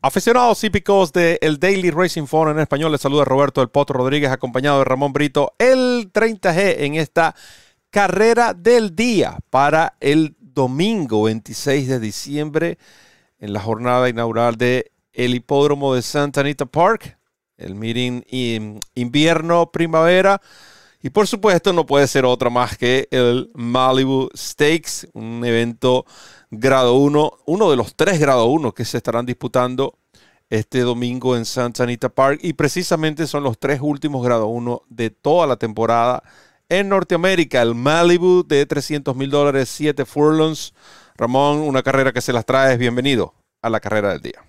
Aficionados hípicos de el Daily Racing Phone en español, les saluda Roberto El Potro Rodríguez, acompañado de Ramón Brito, el 30G en esta carrera del día para el domingo 26 de diciembre, en la jornada inaugural de hipódromo de Santa Anita Park, el meeting invierno-primavera. Y por supuesto, no puede ser otra más que el Malibu Stakes, un evento grado 1, uno de los tres grado 1 que se estarán disputando este domingo en Santa Anita Park y precisamente son los tres últimos grado 1 de toda la temporada en Norteamérica. El Malibu de 300 mil dólares, 7 furlongs. Ramón, una carrera que se las trae. Bienvenido a la carrera del día.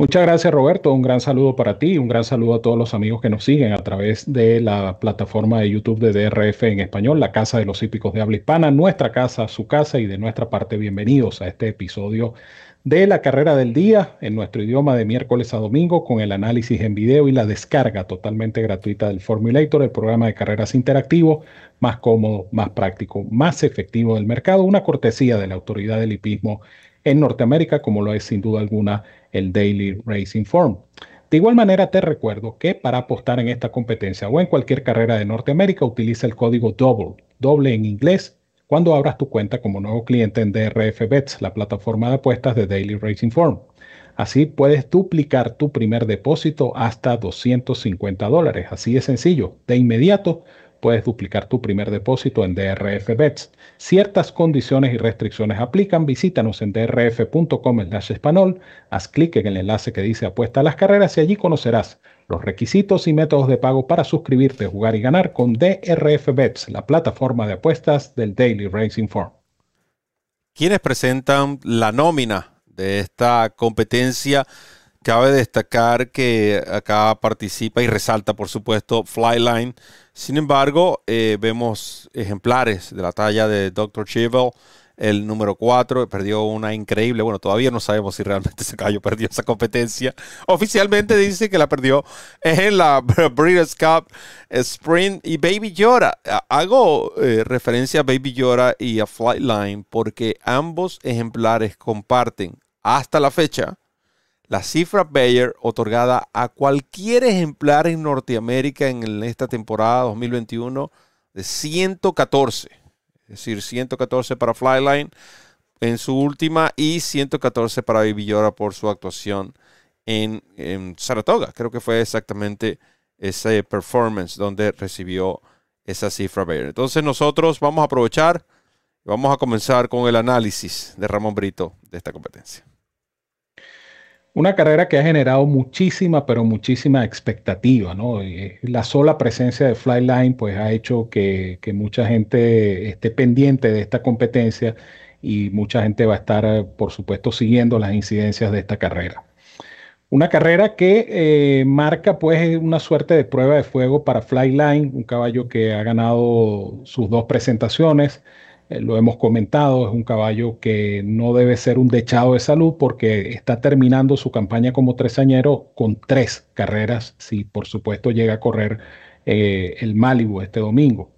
Muchas gracias Roberto, un gran saludo para ti, un gran saludo a todos los amigos que nos siguen a través de la plataforma de YouTube de DRF en español, la Casa de los Hípicos de Habla Hispana, nuestra casa, su casa y de nuestra parte bienvenidos a este episodio de la carrera del día en nuestro idioma de miércoles a domingo con el análisis en video y la descarga totalmente gratuita del Formulator, el programa de carreras interactivo más cómodo, más práctico, más efectivo del mercado, una cortesía de la autoridad del hipismo en Norteamérica, como lo es sin duda alguna el Daily Racing Form. De igual manera, te recuerdo que para apostar en esta competencia o en cualquier carrera de Norteamérica, utiliza el código DOUBLE, doble en inglés, cuando abras tu cuenta como nuevo cliente en DRF Bets, la plataforma de apuestas de Daily Racing Form. Así puedes duplicar tu primer depósito hasta 250 dólares. Así de sencillo. De inmediato puedes duplicar tu primer depósito en DRF Bets. Ciertas condiciones y restricciones aplican. Visítanos en drf.com español, haz clic en el enlace que dice apuesta a las carreras y allí conocerás los requisitos y métodos de pago para suscribirte, jugar y ganar con DRF Bets, la plataforma de apuestas del Daily Racing Form. ¿Quiénes presentan la nómina de esta competencia? Cabe destacar que acá participa y resalta, por supuesto, Flyline. Sin embargo, eh, vemos ejemplares de la talla de Dr. Chivel, el número 4, perdió una increíble, bueno, todavía no sabemos si realmente ese caballo perdió esa competencia. Oficialmente dice que la perdió en la Breeders' Cup Sprint y Baby Yoda. Hago eh, referencia a Baby Yoda y a Flightline porque ambos ejemplares comparten hasta la fecha la cifra Bayer otorgada a cualquier ejemplar en Norteamérica en esta temporada 2021 de 114. Es decir, 114 para Flyline en su última y 114 para Baby por su actuación en, Saratoga. Creo que fue exactamente ese performance donde recibió esa cifra Bayer. Entonces nosotros vamos a aprovechar vamos a comenzar con el análisis de Ramón Brito de esta competencia. Una carrera que ha generado muchísima, pero muchísima expectativa, ¿no? Eh, la sola presencia de Flyline pues ha hecho que, mucha gente esté pendiente de esta competencia y mucha gente va a estar, eh, por supuesto, siguiendo las incidencias de esta carrera. Una carrera que eh, marca pues una suerte de prueba de fuego para Flyline, un caballo que ha ganado sus dos presentaciones, eh, lo hemos comentado, es un caballo que no debe ser un dechado de salud porque está terminando su campaña como tresañero con tres carreras, si por supuesto llega a correr eh, el Malibu este domingo.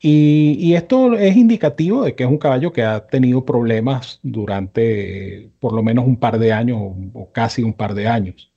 Y, esto es indicativo de que es un caballo que ha tenido problemas durante por lo menos un par de años o casi un par de años.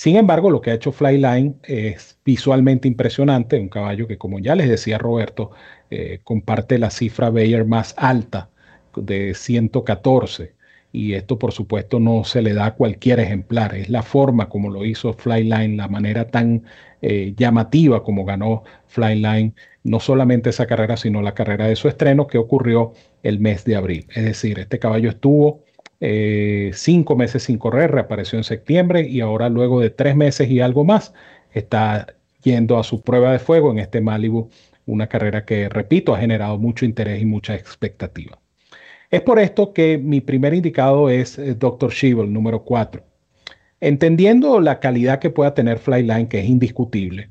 Sin embargo, lo que ha hecho Flyline es visualmente impresionante, un caballo que, como ya les decía Roberto, eh, comparte la cifra Bayer más alta de 114. Y esto, por supuesto, no se le da a cualquier ejemplar. Es la forma como lo hizo Flyline, la manera tan eh, llamativa como ganó Flyline, no solamente esa carrera, sino la carrera de su estreno que ocurrió el mes de abril. Es decir, este caballo estuvo eh, cinco meses sin correr, reapareció en septiembre y ahora luego de tres meses y algo más está yendo a su prueba de fuego en este Malibu, una carrera que, repito, ha generado mucho interés y mucha expectativa. Es por esto que mi primer indicado es eh, Dr. Shivel, número 4. Entendiendo la calidad que pueda tener Flyline, que es indiscutible,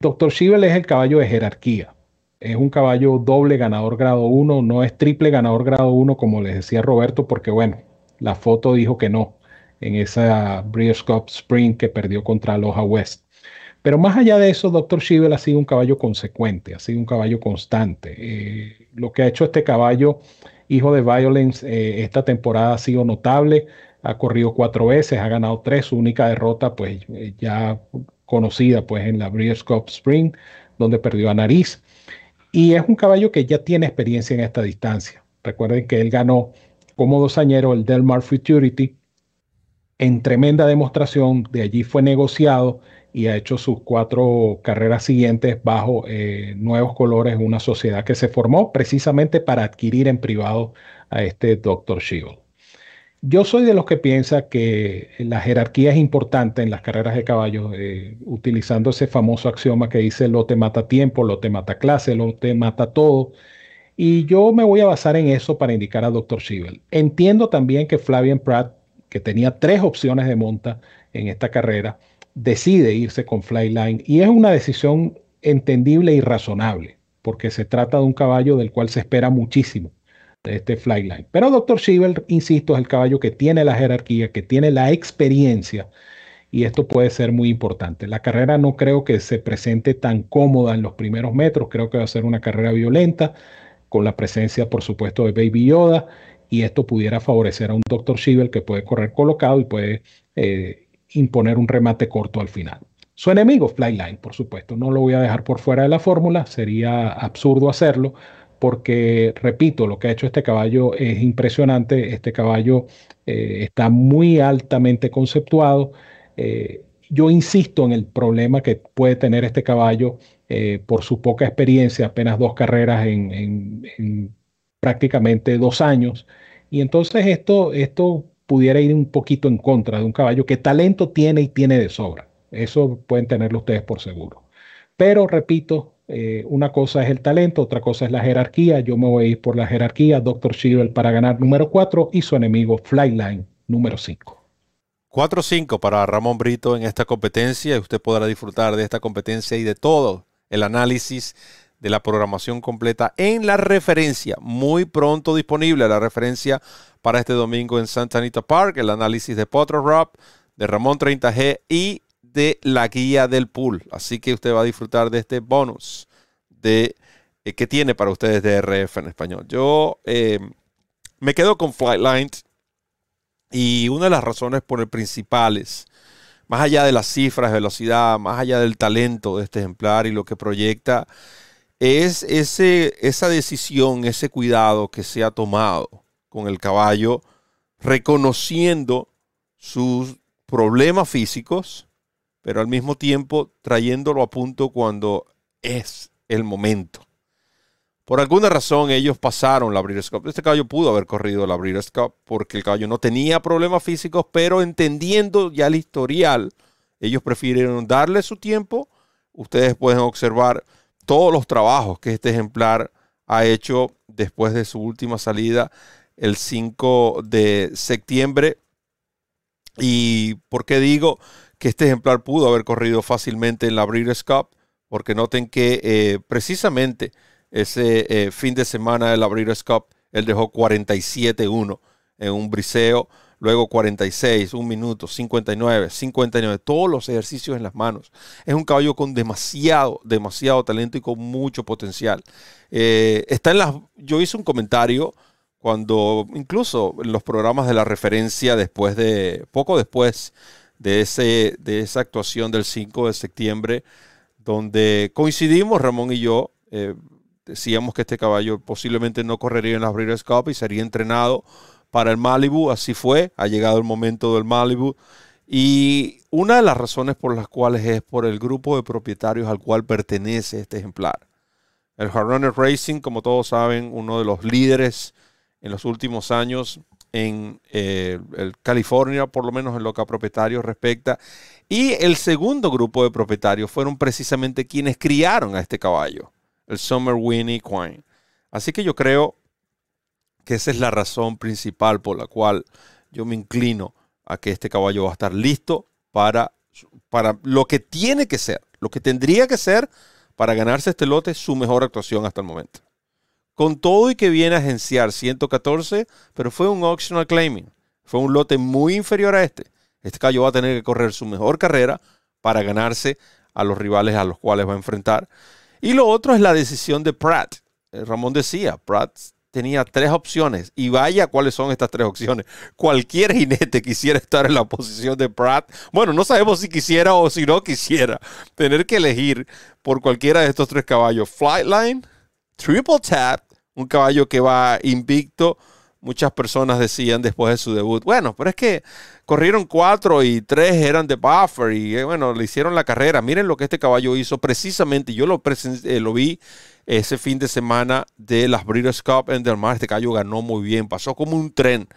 Dr. Shivel es el caballo de jerarquía. Es un caballo doble ganador grado 1, no es triple ganador grado 1 como les decía Roberto, porque bueno, la foto dijo que no en esa Breeders' Cup Spring que perdió contra Aloha West. Pero más allá de eso, Dr. Schivel ha sido un caballo consecuente, ha sido un caballo constante. Eh, lo que ha hecho este caballo, hijo de Violence, eh, esta temporada ha sido notable. ha corrido cuatro veces, ha ganado tres, su única derrota pues eh, ya conocida pues en la Breeders' Cup Spring, donde perdió a Nariz. Y es un caballo que ya tiene experiencia en esta distancia. Recuerden que él ganó como dosañero el Delmar Futurity en tremenda demostración, de allí fue negociado y ha hecho sus cuatro carreras siguientes bajo eh, nuevos colores, una sociedad que se formó precisamente para adquirir en privado a este Dr. Shield. Yo soy de los que piensa que la jerarquía es importante en las carreras de caballos, eh, utilizando ese famoso axioma que dice lo te mata tiempo, lo te mata clase, lo te mata todo. Y yo me voy a basar en eso para indicar a Dr. Schiebel. Entiendo también que Flavian Pratt, que tenía tres opciones de monta en esta carrera, decide irse con Flyline y es una decisión entendible y razonable, porque se trata de un caballo del cual se espera muchísimo de este Flyline. Pero Dr. Schiebel, insisto, es el caballo que tiene la jerarquía, que tiene la experiencia y esto puede ser muy importante. La carrera no creo que se presente tan cómoda en los primeros metros, creo que va a ser una carrera violenta, con la presencia, por supuesto, de Baby Yoda, y esto pudiera favorecer a un Dr. Schiebel que puede correr colocado y puede eh, imponer un remate corto al final. Su enemigo, Flyline, por supuesto, no lo voy a dejar por fuera de la fórmula, sería absurdo hacerlo, porque, repito, lo que ha hecho este caballo es impresionante, este caballo eh, está muy altamente conceptuado. Eh, yo insisto en el problema que puede tener este caballo eh, por su poca experiencia, apenas dos carreras en, prácticamente dos años. Y entonces esto, esto pudiera ir un poquito en contra de un caballo que talento tiene y tiene de sobra. Eso pueden tenerlo ustedes por seguro. Pero repito, eh, una cosa es el talento, otra cosa es la jerarquía. Yo me voy a ir por la jerarquía. Dr. Shirel para ganar número 4 y su enemigo Flyline número 5. 4-5 para Ramón Brito en esta competencia usted podrá disfrutar de esta competencia y de todo el análisis de la programación completa en la referencia, muy pronto disponible la referencia para este domingo en Santa Anita Park, el análisis de Potro Rob, de Ramón 30G y de la guía del pool. Así que usted va a disfrutar de este bonus de, eh, que tiene para ustedes de RF en español. Yo eh, me quedo con Flightlines y una de las razones por el principales más allá de las cifras, velocidad, más allá del talento de este ejemplar y lo que proyecta, es ese, esa decisión, ese cuidado que se ha tomado con el caballo, reconociendo sus problemas físicos, pero al mismo tiempo trayéndolo a punto cuando es el momento. Por alguna razón ellos pasaron la Breeders' Cup. Este caballo pudo haber corrido la Breeders' Cup porque el caballo no tenía problemas físicos, pero entendiendo ya el historial, ellos prefirieron darle su tiempo. Ustedes pueden observar todos los trabajos que este ejemplar ha hecho después de su última salida el 5 de septiembre. ¿Y por qué digo que este ejemplar pudo haber corrido fácilmente en la Breeders' Cup? Porque noten que eh, precisamente ese eh, fin de semana del Breeders' Cup, él dejó 47-1 en un briseo, luego 46, un minuto, 59, 59, todos los ejercicios en las manos. Es un caballo con demasiado, demasiado talento y con mucho potencial. Eh, está en las, yo hice un comentario cuando, incluso en los programas de la referencia, después de, poco después de, ese, de esa actuación del 5 de septiembre, donde coincidimos Ramón y yo, eh, decíamos que este caballo posiblemente no correría en la Breeders' Cup y sería entrenado para el Malibu. Así fue, ha llegado el momento del Malibu. Y una de las razones por las cuales es por el grupo de propietarios al cual pertenece este ejemplar. El Hard Racing, como todos saben, uno de los líderes en los últimos años en eh, California, por lo menos en lo que a propietarios respecta. Y el segundo grupo de propietarios fueron precisamente quienes criaron a este caballo el Summer Winnie Quine. Así que yo creo que esa es la razón principal por la cual yo me inclino a que este caballo va a estar listo para, para lo que tiene que ser, lo que tendría que ser para ganarse este lote, su mejor actuación hasta el momento. Con todo y que viene a agenciar 114, pero fue un optional claiming. Fue un lote muy inferior a este. Este caballo va a tener que correr su mejor carrera para ganarse a los rivales a los cuales va a enfrentar. Y lo otro es la decisión de Pratt. Eh, Ramón decía, Pratt tenía tres opciones. Y vaya cuáles son estas tres opciones. Cualquier jinete quisiera estar en la posición de Pratt. Bueno, no sabemos si quisiera o si no quisiera tener que elegir por cualquiera de estos tres caballos. Flightline, Triple Tap, un caballo que va invicto. Muchas personas decían después de su debut, bueno, pero es que corrieron cuatro y tres eran de buffer y eh, bueno, le hicieron la carrera. Miren lo que este caballo hizo precisamente. Yo lo, eh, lo vi ese fin de semana de las Breeders' Cup en Del Mar. Este caballo ganó muy bien, pasó como un tren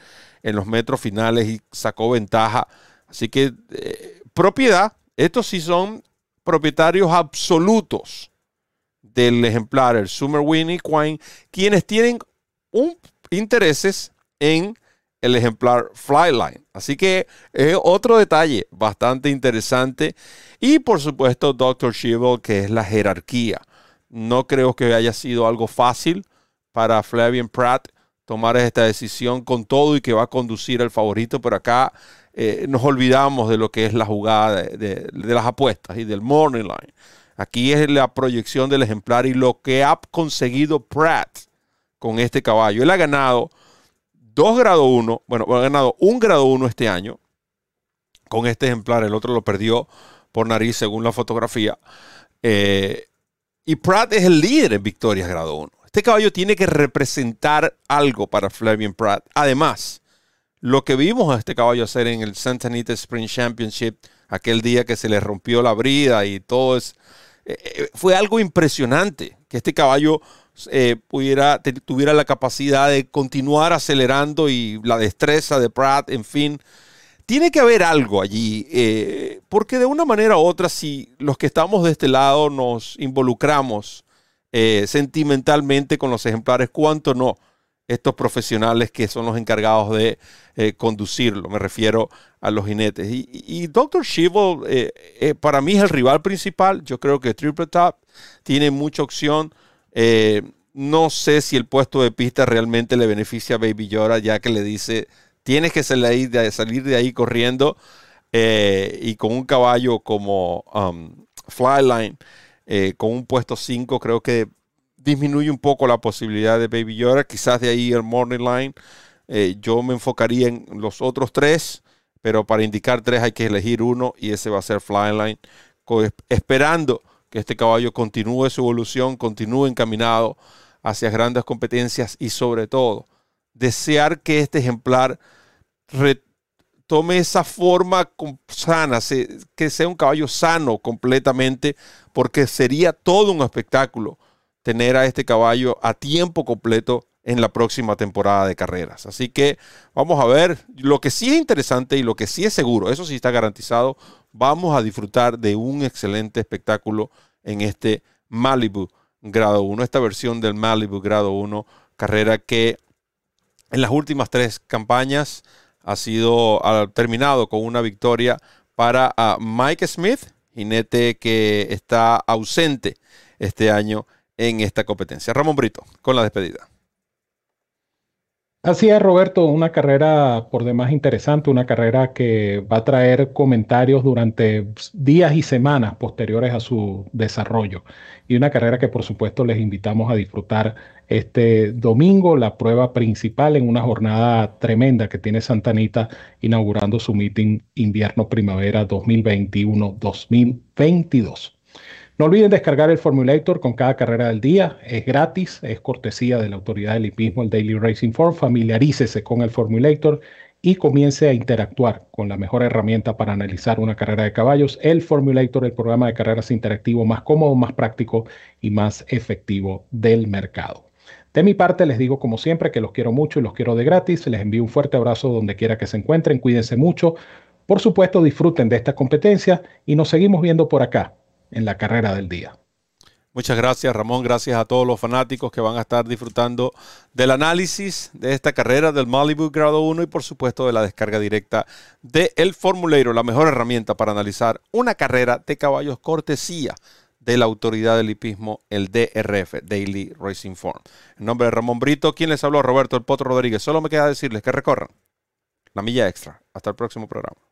en los metros finales y sacó ventaja. Así que eh, propiedad, estos sí son propietarios absolutos del ejemplar, el Summer Winnie Quine, quienes tienen un intereses en el ejemplar Flyline. Así que es otro detalle bastante interesante. Y por supuesto, Dr. Shivel, que es la jerarquía. No creo que haya sido algo fácil para Flavian Pratt tomar esta decisión con todo y que va a conducir al favorito, pero acá eh, nos olvidamos de lo que es la jugada de, de, las apuestas y del morning line. Aquí es la proyección del ejemplar y lo que ha conseguido Pratt con este caballo. Él ha ganado dos grado 1, bueno, ha ganado un grado 1 este año con este ejemplar. El otro lo perdió por nariz según la fotografía. Eh, y Pratt es el líder en victorias grado 1. Este caballo tiene que representar algo para Flavian Pratt. Además, lo que vimos a este caballo hacer en el Santa Anita Spring Championship, aquel día que se le rompió la brida y todo es, eh, eh, fue algo impresionante. Que este caballo eh, pudiera, tuviera la capacidad de continuar acelerando y la destreza de Pratt, en fin. Tiene que haber algo allí, eh, porque de una manera u otra, si los que estamos de este lado nos involucramos eh, sentimentalmente con los ejemplares, cuánto no estos profesionales que son los encargados de conducirlo, me refiero a los jinetes. Y, Dr. Shivel para mí es el rival principal, yo creo que Triple Top tiene mucha opción eh, no sé si el puesto de pista realmente le beneficia a Baby Yoda, ya que le dice, tienes que salir de, ahí corriendo. Eh, y con un caballo como um, Flyline, eh, con un puesto 5, creo que disminuye un poco la posibilidad de Baby Yoda. Quizás de ahí el Morning Line. yo me enfocaría en los otros tres, pero para indicar tres hay que elegir uno y ese va a ser Flyline, esperando que este caballo continúe su evolución, continúe encaminado hacia grandes competencias y sobre todo desear que este ejemplar tome esa forma sana, que sea un caballo sano completamente, porque sería todo un espectáculo tener a este caballo a tiempo completo en la próxima temporada de carreras. Así que vamos a ver, lo que sí es interesante y lo que sí es seguro, eso sí está garantizado, vamos a disfrutar de un excelente espectáculo en este Malibu grado 1, esta versión del Malibu grado 1, carrera que en las últimas tres campañas ha sido ha terminado con una victoria para ah, Mike Smith, jinete que está ausente este año en esta competencia. Ramón Brito, con la despedida. Así es, Roberto, una carrera por demás interesante, una carrera que va a traer comentarios durante días y semanas posteriores a su desarrollo. Y una carrera que por supuesto les invitamos a disfrutar este domingo, la prueba principal en una jornada tremenda que tiene Santa Anita inaugurando su meeting invierno-primavera 2021-2022. No olviden descargar el Formulator con cada carrera del día. Es gratis, es cortesía de la autoridad del hipismo, el Daily Racing Form. Familiarícese con el Formulator y comience a interactuar con la mejor herramienta para analizar una carrera de caballos, el Formulator, el programa de carreras interactivo más cómodo, más práctico y más efectivo del mercado. De mi parte, les digo como siempre que los quiero mucho y los quiero de gratis. Les envío un fuerte abrazo donde quiera que se encuentren. Cuídense mucho. Por supuesto, disfruten de esta competencia y nos seguimos viendo por acá en la carrera del día. Muchas gracias Ramón, gracias a todos los fanáticos que van a estar disfrutando del análisis de esta carrera del Malibu Grado 1 y por supuesto de la descarga directa de El Formulator, la mejor herramienta para analizar una carrera de caballos cortesía de la autoridad del hipismo, el DRF, Daily Racing Form. En nombre de Ramón Brito, quien les habló, Roberto El Potro Rodríguez. Solo me queda decirles que recorran la milla extra. Hasta el próximo programa.